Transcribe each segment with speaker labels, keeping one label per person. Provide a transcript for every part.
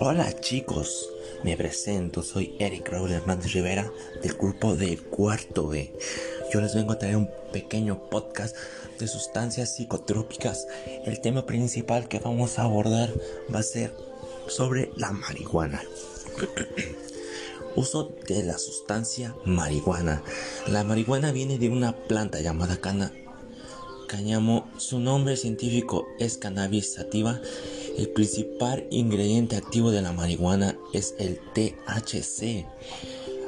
Speaker 1: Hola chicos, me presento, soy Eric Raúl Hernández Rivera del grupo de Cuarto B. Yo les vengo a traer un pequeño podcast de sustancias psicotrópicas. El tema principal que vamos a abordar va a ser sobre la marihuana. Uso de la sustancia marihuana. La marihuana viene de una planta llamada cana Su nombre científico es cannabis sativa el principal ingrediente activo de la marihuana es el THC,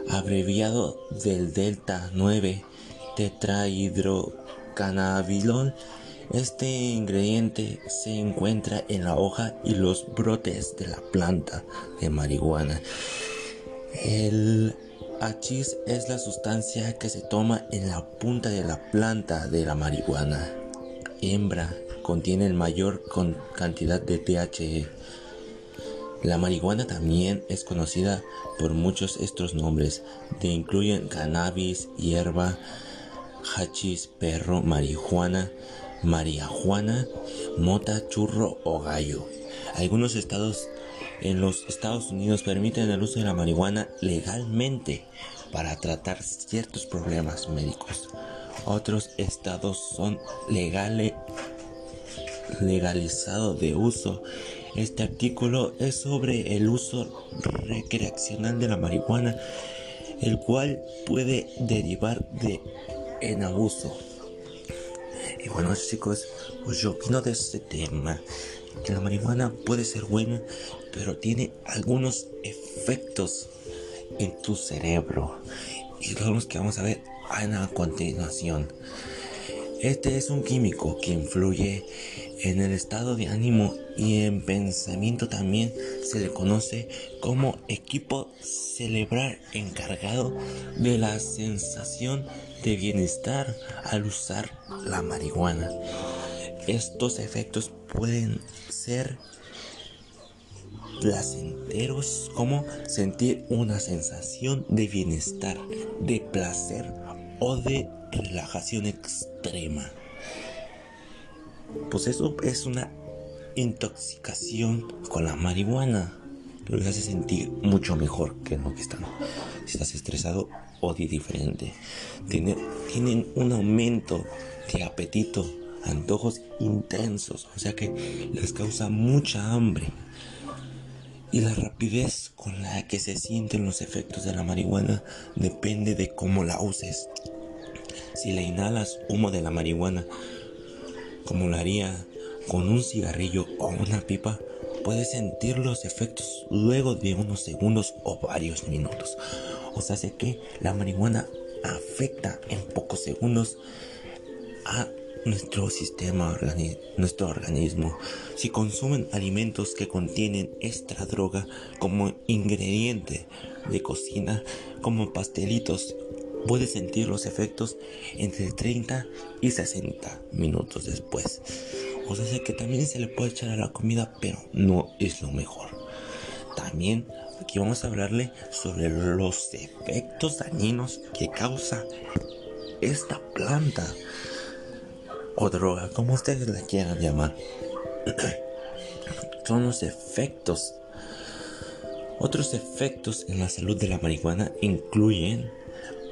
Speaker 1: abreviado del delta 9 tetrahidrocannabilol. Este ingrediente se encuentra en la hoja y los brotes de la planta de marihuana. El hachís es la sustancia que se toma en la punta de la planta de la marihuana. Hembra contiene mayor cantidad de THC. La marihuana también es conocida por muchos estos nombres, que incluyen cannabis, hierba, hachís, perro, marihuana, marihuana, mota, churro o gallo. Algunos estados en los Estados Unidos permiten el uso de la marihuana legalmente para tratar ciertos problemas médicos. Otros estados son legales legalizado de uso. Este artículo es sobre el uso recreacional de la marihuana, el cual puede derivar de en abuso. Y bueno chicos, pues yo opino de este tema, que la marihuana puede ser buena, pero tiene algunos efectos en tu cerebro. Y son que vamos a ver a continuación. Este es un químico que influye en el estado de ánimo y en pensamiento también se le conoce como equipo cerebral encargado de la sensación de bienestar al usar la marihuana. Estos efectos pueden ser placenteros como sentir una sensación de bienestar, de placer o de relajación extrema. Pues eso es una intoxicación con la marihuana. Lo hace sentir mucho mejor que lo que están. Si estás estresado o de diferente. Tienen un aumento de apetito, antojos intensos. O sea que les causa mucha hambre. Y la rapidez con la que se sienten los efectos de la marihuana depende de cómo la uses. Si le inhalas humo de la marihuana, como lo haría con un cigarrillo o una pipa, puedes sentir los efectos luego de unos segundos o varios minutos. O sea, sé que la marihuana afecta en pocos segundos a nuestro sistema, nuestro organismo. Si consumen alimentos que contienen esta droga como ingrediente de cocina, como pastelitos puede sentir los efectos entre 30 y 60 minutos después. O sea, que también se le puede echar a la comida, pero no es lo mejor. También aquí vamos a hablarle sobre los efectos dañinos que causa esta planta o droga, como ustedes la quieran llamar. Son los efectos. Otros efectos en la salud de la marihuana incluyen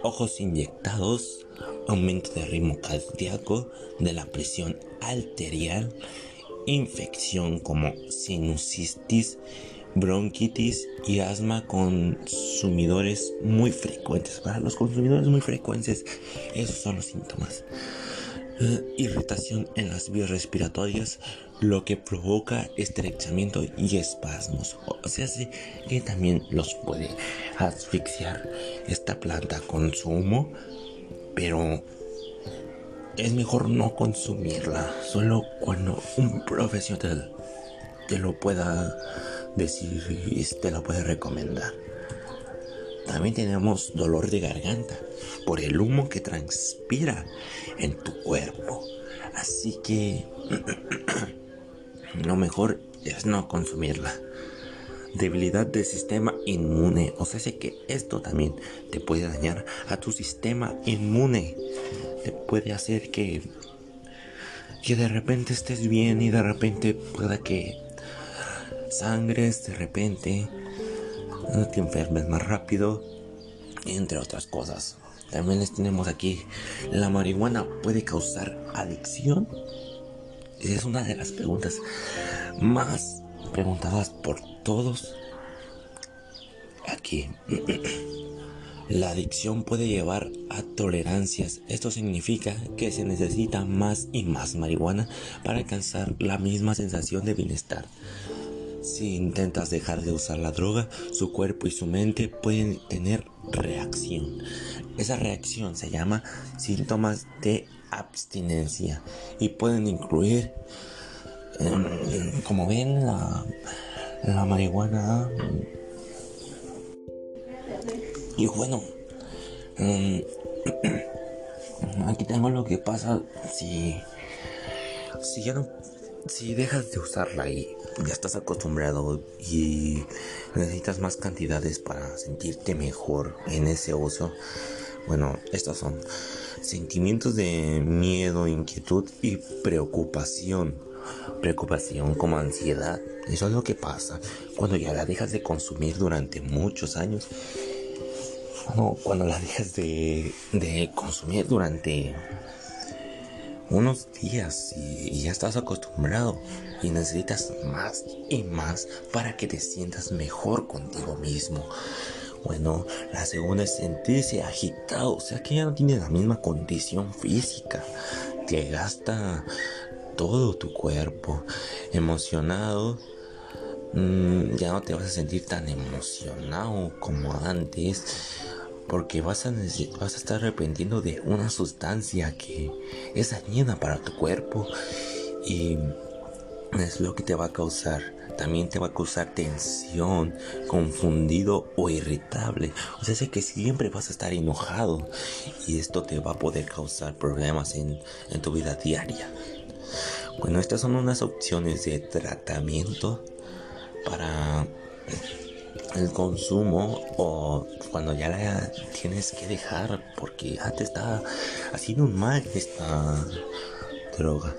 Speaker 1: ojos inyectados, aumento de ritmo cardíaco, de la presión arterial, infección como sinusitis, bronquitis y asma consumidores muy frecuentes. Para los consumidores muy frecuentes, esos son los síntomas. Irritación en las vías respiratorias, lo que provoca estrechamiento y espasmos. O sea, que también los puede asfixiar esta planta con su humo, pero es mejor no consumirla, solo cuando un profesional te lo pueda decir y te lo puede recomendar. También tenemos dolor de garganta por el humo que transpira en tu cuerpo. Así que lo mejor es no consumirla. Debilidad del sistema inmune. O sea, sé que esto también te puede dañar a tu sistema inmune. Te puede hacer que que de repente estés bien y de repente pueda que sangres, de repente te enfermes más rápido, entre otras cosas. También les tenemos aquí, ¿la marihuana puede causar adicción? Es una de las preguntas más preguntadas por todos aquí. La adicción puede llevar a tolerancias. Esto significa que se necesita más y más marihuana para alcanzar la misma sensación de bienestar. Si intentas dejar de usar la droga, su cuerpo y su mente pueden tener reacción. Esa reacción se llama síntomas de abstinencia y pueden incluir, em, como ven, la, la marihuana. Y bueno, em, aquí tengo lo que pasa si, si ya no si dejas de usarla y ya estás acostumbrado y necesitas más cantidades para sentirte mejor en ese uso, bueno, estos son sentimientos de miedo, inquietud y preocupación. Preocupación como ansiedad. Eso es lo que pasa cuando ya la dejas de consumir durante muchos años. Cuando, la dejas de, de consumir durante unos días y, ya estás acostumbrado y necesitas más y más para que te sientas mejor contigo mismo. Bueno, la segunda es sentirse agitado, o sea que ya no tienes la misma condición física. Te gasta todo tu cuerpo. Emocionado, mm, ya no te vas a sentir tan emocionado como antes porque vas a, vas a estar arrepentiendo de una sustancia que es dañina para tu cuerpo y es lo que te va a causar. También te va a causar tensión, confundido o irritable. O sea, sé que siempre vas a estar enojado y esto te va a poder causar problemas en, en tu vida diaria. Bueno, estas son unas opciones de tratamiento para el consumo o cuando ya la tienes que dejar porque ya te está haciendo un mal esta droga.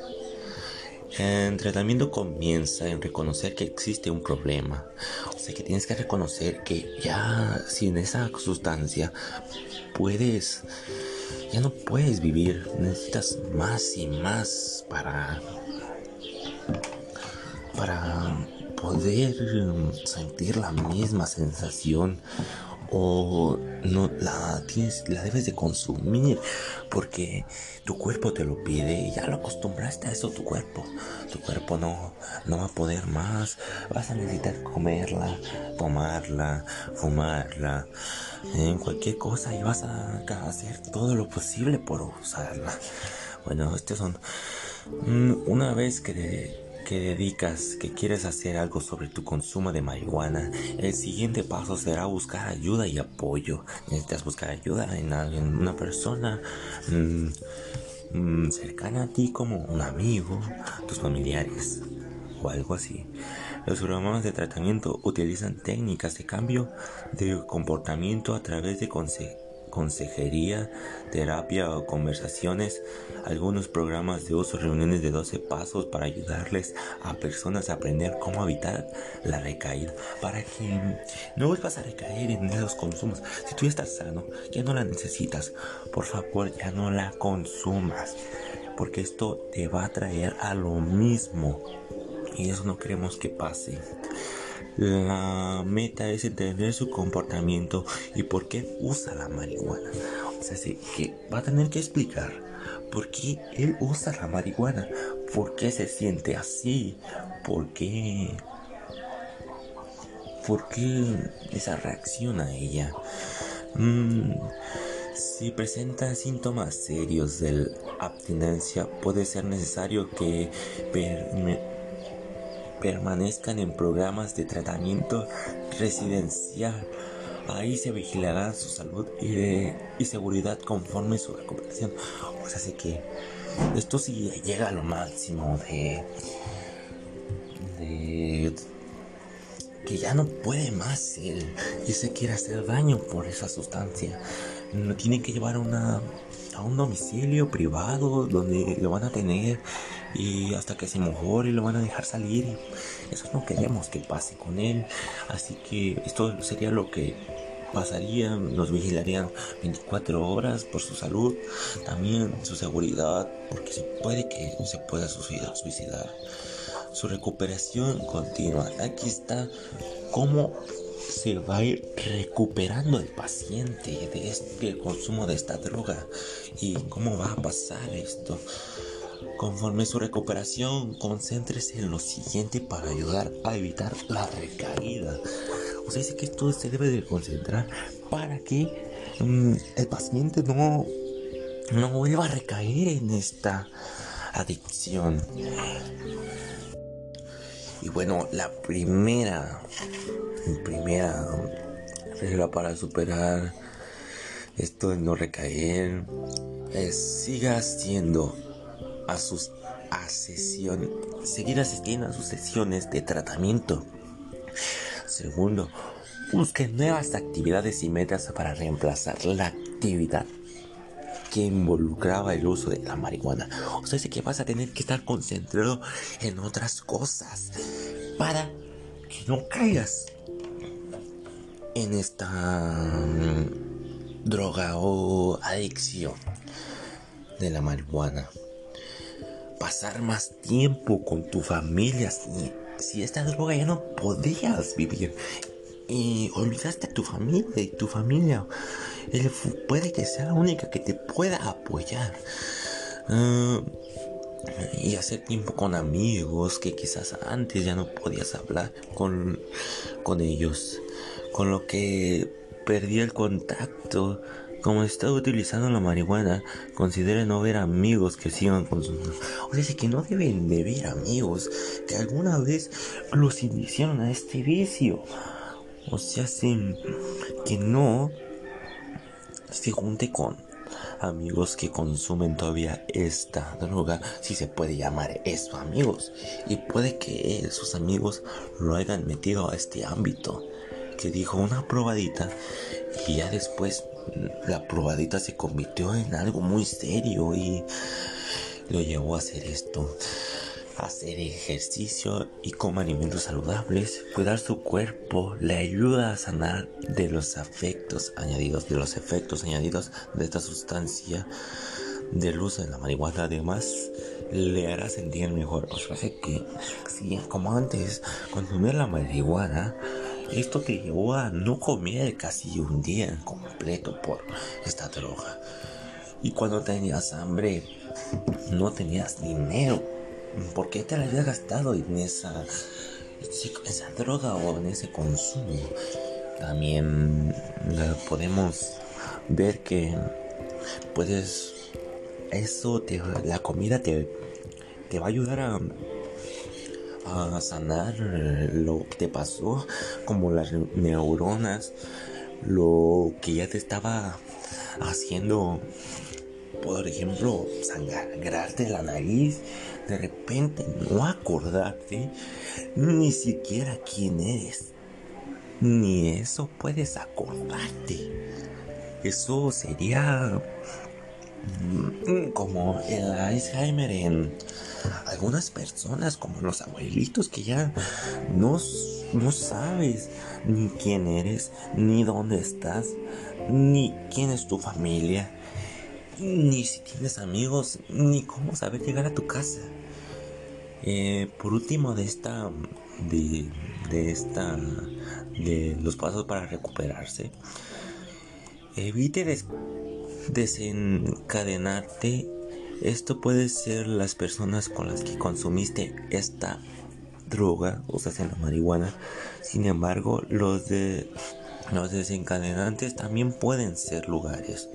Speaker 1: El tratamiento comienza en reconocer que existe un problema. O sea que tienes que reconocer que ya sin esa sustancia puedes, ya no puedes vivir. Necesitas más y más para, para poder um, sentir la misma sensación o no la tienes la debes de consumir porque tu cuerpo te lo pide y ya lo acostumbraste a eso tu cuerpo. Tu cuerpo no no va a poder más. Vas a necesitar comerla tomarla fumarla en cualquier cosa y vas a hacer todo lo posible por usarla. Bueno estos son mm, una vez que que dedicas, que quieres hacer algo sobre tu consumo de marihuana, el siguiente paso será buscar ayuda y apoyo. Necesitas buscar ayuda en alguien, una persona mm, mm, cercana a ti como un amigo, tus familiares o algo así. Los programas de tratamiento utilizan técnicas de cambio de comportamiento a través de consejos consejería, terapia o conversaciones, algunos programas de uso, reuniones de 12 pasos para ayudarles a personas a aprender cómo evitar la recaída, para que no vuelvas a recaer en esos consumos. Si tú estás sano, ya no la necesitas, por favor, ya no la consumas, porque esto te va a traer a lo mismo y eso no queremos que pase. La meta es entender su comportamiento y por qué usa la marihuana. O sea, que va a tener que explicar por qué él usa la marihuana, por qué se siente así, por qué, por qué esa reacción a ella. Mm, si presenta síntomas serios de abstinencia, puede ser necesario que permanezcan en programas de tratamiento residencial. Ahí se vigilará su salud y, seguridad conforme su recuperación. O sea, así que esto sí llega a lo máximo de, de que ya no puede más él y se quiere hacer daño por esa sustancia. Lo tiene que llevar a, una, a un domicilio privado donde lo van a tener y hasta que se mejore lo van a dejar salir. Eso no queremos que pase con él. Así que esto sería lo que pasaría, nos vigilarían 24 horas por su salud, también su seguridad, porque se puede que se pueda suicidar. Su recuperación continua. Aquí está cómo se va a ir recuperando el paciente de este consumo de esta droga y cómo va a pasar esto. Conforme su recuperación, concéntrese en lo siguiente para ayudar a evitar la recaída. O sea, dice que esto se debe de concentrar para que mm, el paciente no, no vuelva a recaer en esta adicción. Y bueno, la primera, primera regla para superar esto de no recaer es siga haciendo a sus a seguir asistiendo a sus sesiones de tratamiento. Segundo, busque nuevas actividades y metas para reemplazar la actividad que involucraba el uso de la marihuana. O sea, es que vas a tener que estar concentrado en otras cosas para que no caigas en esta mm, droga o adicción de la marihuana pasar más tiempo con tu familia. Si, si esta droga ya no podías vivir y olvidaste a tu familia y tu familia, él puede que sea la única que te pueda apoyar. Ah, y hacer tiempo con amigos que quizás antes ya no podías hablar con, con ellos. Con lo que perdí el contacto como está utilizando la marihuana, considere no ver amigos que sigan consumiendo. O sea, que no deben de ver amigos que alguna vez los iniciaron a este vicio. O sea, que no se junte con amigos que consumen todavía esta droga, si se puede llamar eso amigos. Y puede que sus amigos lo hayan metido a este ámbito. Que dijo una probadita y ya después la probadita se convirtió en algo muy serio y lo llevó a hacer esto. Hacer ejercicio y comer alimentos saludables, cuidar su cuerpo, le ayuda a sanar de los afectos añadidos, de los efectos añadidos de esta sustancia del uso de la marihuana. Además, le hará sentir mejor. O sea, que si como antes consumir la marihuana esto te llevó a no comer casi un día completo por esta droga. Y cuando tenías hambre, no tenías dinero. ¿Por qué te la habías gastado en esa, esa droga o en ese consumo? También podemos ver que puedes eso te, la comida te, te va a ayudar a a sanar lo que te pasó, como las neuronas, lo que ya te estaba haciendo, por ejemplo, sangrarte la nariz, de repente no acordarte ni siquiera quién eres. Ni eso puedes acordarte. Eso sería mm, como el Alzheimer en algunas personas como los abuelitos que ya no, no sabes ni quién eres, ni dónde estás, ni quién es tu familia, ni si tienes amigos, ni cómo saber llegar a tu casa. Eh, por último de esta de, de esta de los pasos para recuperarse evite desencadenarte esto puede ser las personas con las que consumiste esta droga, o sea, la marihuana. Sin embargo, los de los desencadenantes también pueden ser lugares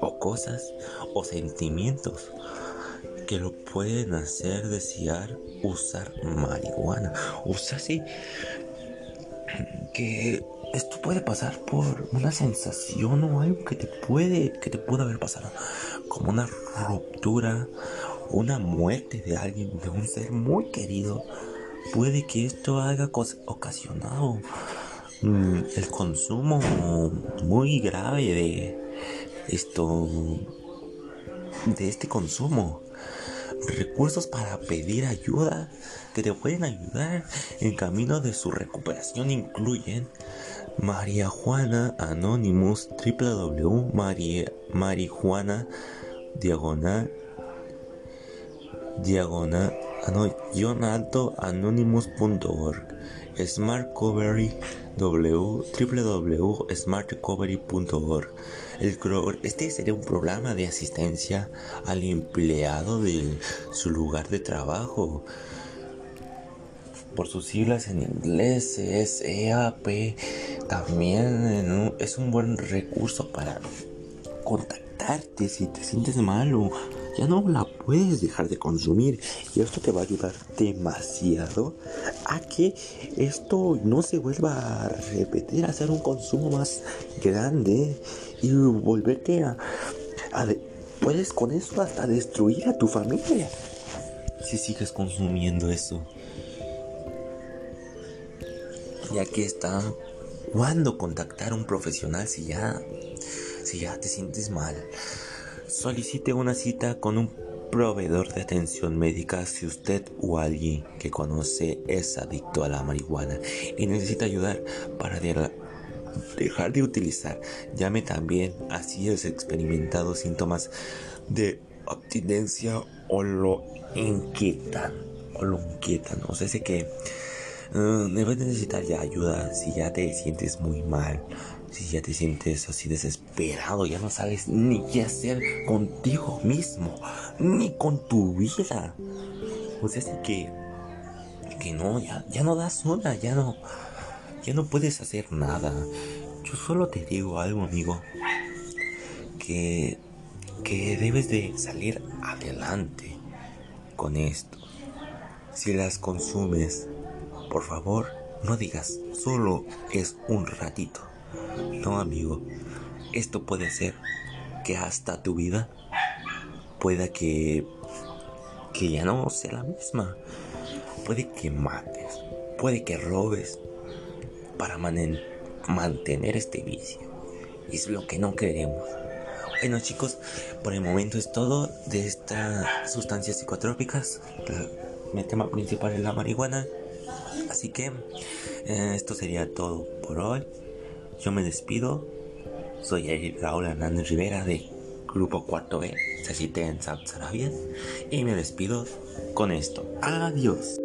Speaker 1: o cosas o sentimientos que lo pueden hacer desear usar marihuana. O sea, sí que esto puede pasar por una sensación o algo que te puede que te puede haber pasado como una ruptura una muerte de alguien de un ser muy querido. Puede que esto haya ocasionado mm, el consumo muy grave de esto de este consumo recursos para pedir ayuda que te pueden ayudar en camino de su recuperación incluyen María Juana Anonymous www.marijuana diagonal diagonal alto anonymous.org Smart Recovery www.smartrecovery.org Este sería un programa de asistencia al empleado de su lugar de trabajo. Por sus siglas en inglés es EAP. También es un buen recurso para contactarte si te sientes mal o ya no la puedes dejar de consumir. Y esto te va a ayudar demasiado a que esto no se vuelva a repetir, a hacer un consumo más grande y volverte a, puedes con eso hasta destruir a tu familia si sigues consumiendo eso. Y aquí está. ¿Cuándo contactar a un profesional si ya, si ya te sientes mal? Solicite una cita con un proveedor de atención médica si usted o alguien que conoce es adicto a la marihuana y necesita ayudar para dejar de utilizar. Llame también así es experimentado síntomas de abstinencia o lo inquietan o lo inquietan. O sea, sé que uh, necesitar ya ayuda si ya te sientes muy mal si ya te sientes así desesperado, ya no sabes ni qué hacer contigo mismo, ni con tu vida. O sea, así que, que no, ya, ya no das una, ya no, ya no puedes hacer nada. Yo solo te digo algo, amigo, que, que debes de salir adelante con esto. Si las consumes, por favor, no digas, solo es un ratito. No, amigo, esto puede ser que hasta tu vida pueda que que ya no sea la misma. Puede que mates, puede que robes para mantener este vicio. Y es lo que no queremos. Bueno chicos, por el momento es todo de estas sustancias psicotrópicas. Mi tema principal es la marihuana. Así que eh, esto sería todo por hoy. Yo me despido. Soy Raúl Hernández Rivera de Grupo 4B, se cité en Saudi Arabia. Y me despido con esto. Adiós.